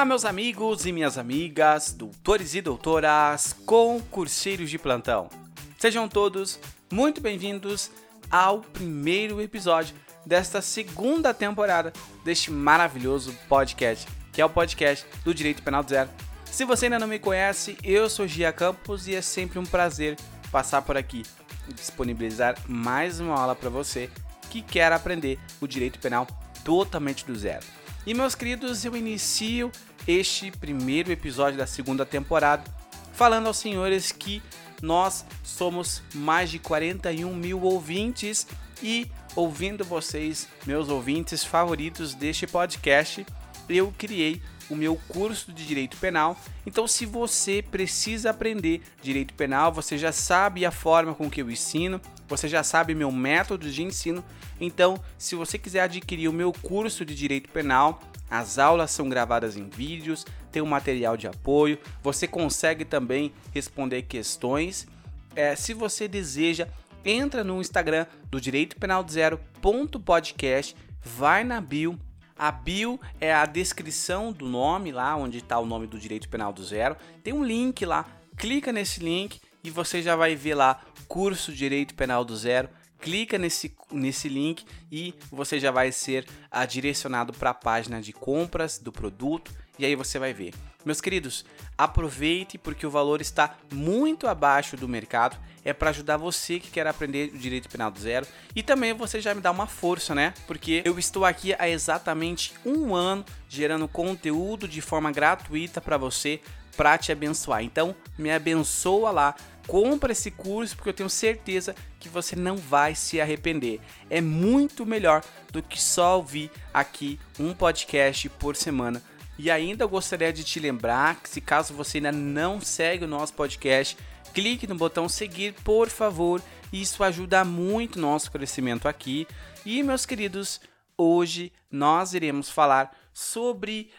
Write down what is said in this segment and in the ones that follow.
Olá, meus amigos e minhas amigas, doutores e doutoras, concurseiros de plantão. Sejam todos muito bem-vindos ao primeiro episódio desta segunda temporada deste maravilhoso podcast, que é o podcast do Direito Penal do Zero. Se você ainda não me conhece, eu sou Gia Campos e é sempre um prazer passar por aqui e disponibilizar mais uma aula para você que quer aprender o direito penal totalmente do zero. E meus queridos, eu inicio este primeiro episódio da segunda temporada falando aos senhores que nós somos mais de 41 mil ouvintes e ouvindo vocês, meus ouvintes favoritos deste podcast, eu criei o meu curso de direito penal. Então, se você precisa aprender direito penal, você já sabe a forma com que eu ensino, você já sabe meu método de ensino. Então, se você quiser adquirir o meu curso de direito penal, as aulas são gravadas em vídeos, tem um material de apoio, você consegue também responder questões. É, se você deseja, entra no Instagram do Direito Penal Zero podcast, vai na bio. A bio é a descrição do nome lá, onde está o nome do Direito Penal do Zero. Tem um link lá, clica nesse link e você já vai ver lá curso Direito Penal do Zero clica nesse, nesse link e você já vai ser uh, direcionado para a página de compras do produto e aí você vai ver. Meus queridos, aproveite porque o valor está muito abaixo do mercado. É para ajudar você que quer aprender o direito penal do zero e também você já me dá uma força, né? Porque eu estou aqui há exatamente um ano gerando conteúdo de forma gratuita para você para te abençoar. Então, me abençoa lá compra esse curso porque eu tenho certeza que você não vai se arrepender. É muito melhor do que só ouvir aqui um podcast por semana. E ainda gostaria de te lembrar que se caso você ainda não segue o nosso podcast, clique no botão seguir, por favor. Isso ajuda muito o nosso crescimento aqui. E meus queridos, hoje nós iremos falar sobre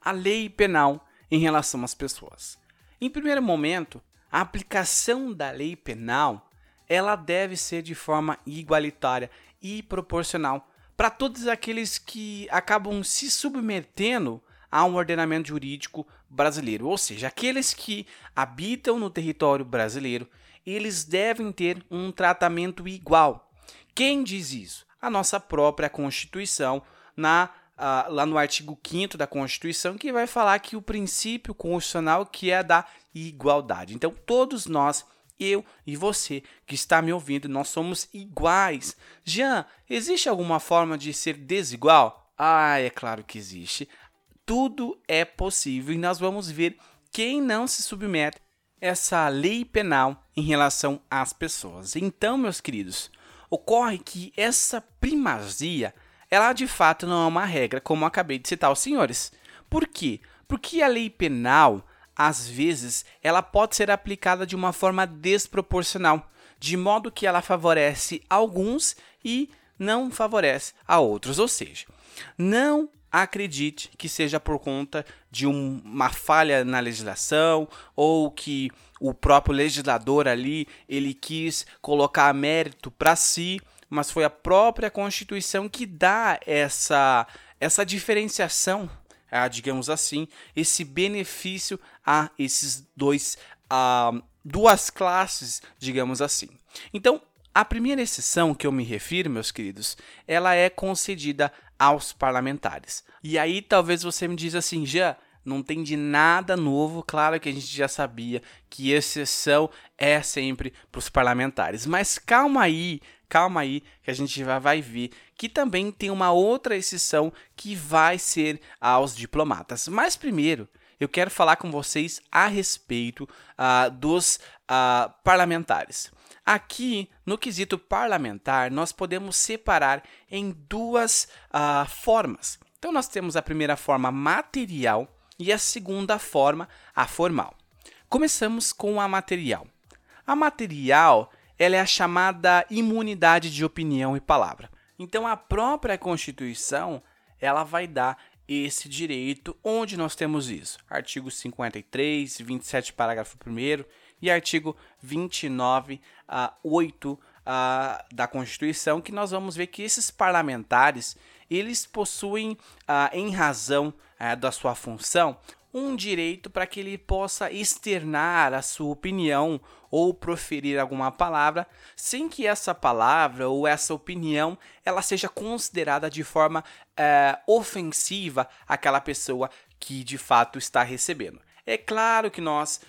a lei penal em relação às pessoas. Em primeiro momento, a aplicação da lei penal ela deve ser de forma igualitária e proporcional para todos aqueles que acabam se submetendo a um ordenamento jurídico brasileiro, ou seja, aqueles que habitam no território brasileiro, eles devem ter um tratamento igual. Quem diz isso? A nossa própria Constituição, na uh, lá no artigo 5 da Constituição, que vai falar que o princípio constitucional que é da igualdade. Então, todos nós, eu e você que está me ouvindo, nós somos iguais. Jean, existe alguma forma de ser desigual? Ah, é claro que existe. Tudo é possível e nós vamos ver quem não se submete a essa lei penal em relação às pessoas. Então, meus queridos, ocorre que essa primazia ela de fato não é uma regra, como acabei de citar os senhores. Por quê? Porque a lei penal, às vezes, ela pode ser aplicada de uma forma desproporcional, de modo que ela favorece alguns e não favorece a outros. Ou seja, não acredite que seja por conta de um, uma falha na legislação ou que o próprio legislador ali ele quis colocar mérito para si mas foi a própria Constituição que dá essa, essa diferenciação, ah, digamos assim, esse benefício a esses dois, a duas classes, digamos assim. Então, a primeira exceção que eu me refiro, meus queridos, ela é concedida aos parlamentares. E aí talvez você me diz assim, já não tem de nada novo, claro que a gente já sabia que exceção é sempre para os parlamentares. Mas calma aí, calma aí que a gente já vai ver que também tem uma outra exceção que vai ser aos diplomatas. Mas primeiro, eu quero falar com vocês a respeito uh, dos uh, parlamentares. Aqui, no quesito parlamentar, nós podemos separar em duas uh, formas. Então, nós temos a primeira forma material e a segunda forma, a formal. Começamos com a material. A material ela é a chamada imunidade de opinião e palavra. Então a própria Constituição, ela vai dar esse direito onde nós temos isso. Artigo 53, 27, parágrafo 1 e artigo 29, uh, 8, uh, da Constituição que nós vamos ver que esses parlamentares eles possuem, uh, em razão uh, da sua função, um direito para que ele possa externar a sua opinião ou proferir alguma palavra sem que essa palavra ou essa opinião ela seja considerada de forma é, ofensiva àquela pessoa que de fato está recebendo. É claro que nós,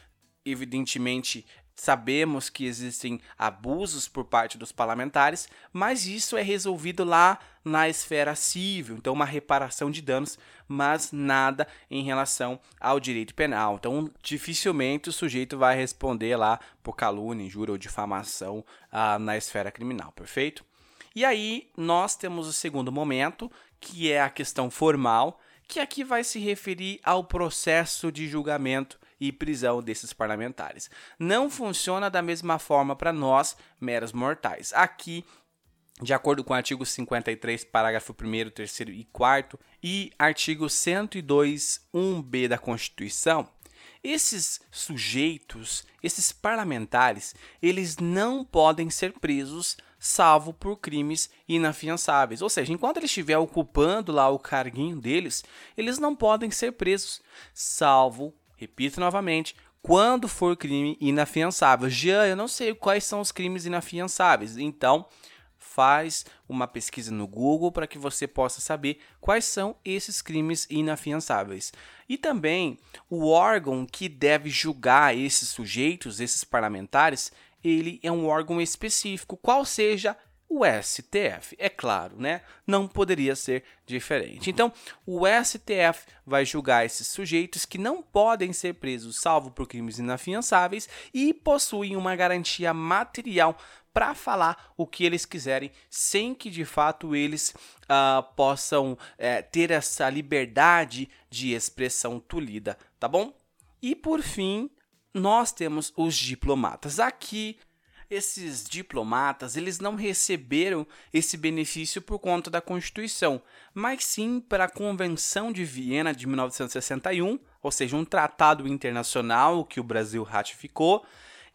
evidentemente, Sabemos que existem abusos por parte dos parlamentares, mas isso é resolvido lá na esfera civil, então uma reparação de danos, mas nada em relação ao direito penal. Então, dificilmente o sujeito vai responder lá por calúnia, injúria ou difamação ah, na esfera criminal, perfeito? E aí nós temos o segundo momento, que é a questão formal, que aqui vai se referir ao processo de julgamento e prisão desses parlamentares. Não funciona da mesma forma para nós, meros mortais. Aqui de acordo com o artigo 53, parágrafo 1, 3 e 4 e artigo 102, 1b da Constituição, esses sujeitos, esses parlamentares, eles não podem ser presos salvo por crimes inafiançáveis. Ou seja, enquanto ele estiver ocupando lá o carguinho deles, eles não podem ser presos salvo Repito novamente, quando for crime inafiançável. Jean, eu não sei quais são os crimes inafiançáveis. Então, faz uma pesquisa no Google para que você possa saber quais são esses crimes inafiançáveis. E também o órgão que deve julgar esses sujeitos, esses parlamentares, ele é um órgão específico, qual seja o STF. É claro, né? Não poderia ser diferente. Então, o STF vai julgar esses sujeitos que não podem ser presos salvo por crimes inafiançáveis e possuem uma garantia material para falar o que eles quiserem, sem que de fato eles uh, possam uh, ter essa liberdade de expressão tolhida, tá bom? E por fim, nós temos os diplomatas. Aqui esses diplomatas eles não receberam esse benefício por conta da Constituição, mas sim para a Convenção de Viena de 1961, ou seja, um tratado internacional que o Brasil ratificou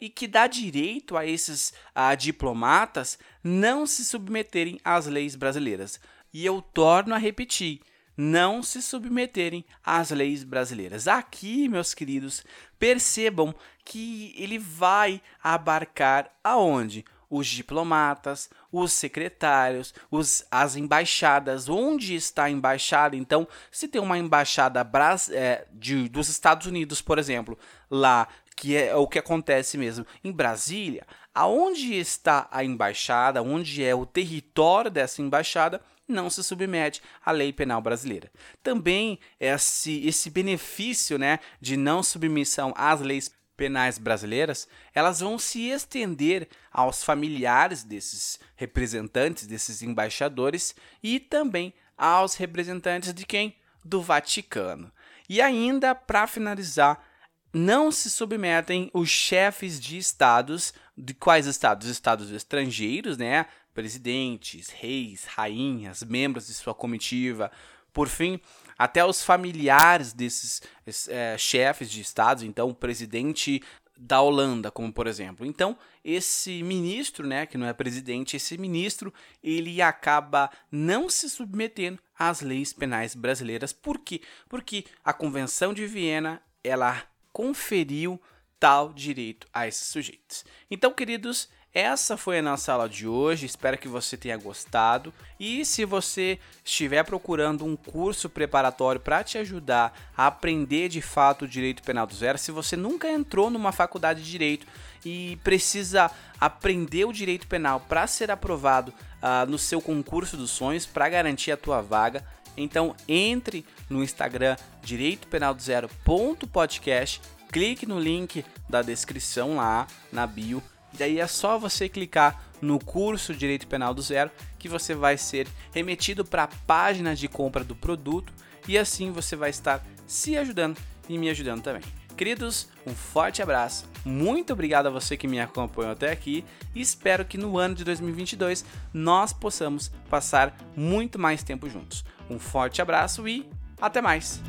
e que dá direito a esses a diplomatas não se submeterem às leis brasileiras. E eu torno a repetir, não se submeterem às leis brasileiras. Aqui, meus queridos, percebam que ele vai abarcar aonde? Os diplomatas, os secretários, os, as embaixadas, onde está a embaixada. Então, se tem uma embaixada é, de, dos Estados Unidos, por exemplo, lá, que é o que acontece mesmo em Brasília, aonde está a embaixada, onde é o território dessa embaixada, não se submete à lei penal brasileira. Também esse, esse benefício né, de não submissão às leis penais brasileiras, elas vão se estender aos familiares desses representantes, desses embaixadores e também aos representantes de quem? Do Vaticano. E ainda, para finalizar, não se submetem os chefes de estados, de quais estados? Estados estrangeiros, né? Presidentes, reis, rainhas, membros de sua comitiva, por fim, até os familiares desses é, chefes de estados, então o presidente da Holanda, como por exemplo. Então, esse ministro, né, que não é presidente, esse ministro, ele acaba não se submetendo às leis penais brasileiras. Por quê? Porque a Convenção de Viena, ela conferiu tal direito a esses sujeitos. Então, queridos, essa foi a nossa aula de hoje, espero que você tenha gostado. E se você estiver procurando um curso preparatório para te ajudar a aprender de fato o direito penal do zero, se você nunca entrou numa faculdade de direito e precisa aprender o direito penal para ser aprovado uh, no seu concurso dos sonhos, para garantir a tua vaga, então entre no Instagram direito penal do podcast, clique no link da descrição lá na bio Daí é só você clicar no curso Direito Penal do Zero que você vai ser remetido para a página de compra do produto e assim você vai estar se ajudando e me ajudando também. Queridos, um forte abraço, muito obrigado a você que me acompanhou até aqui e espero que no ano de 2022 nós possamos passar muito mais tempo juntos. Um forte abraço e até mais!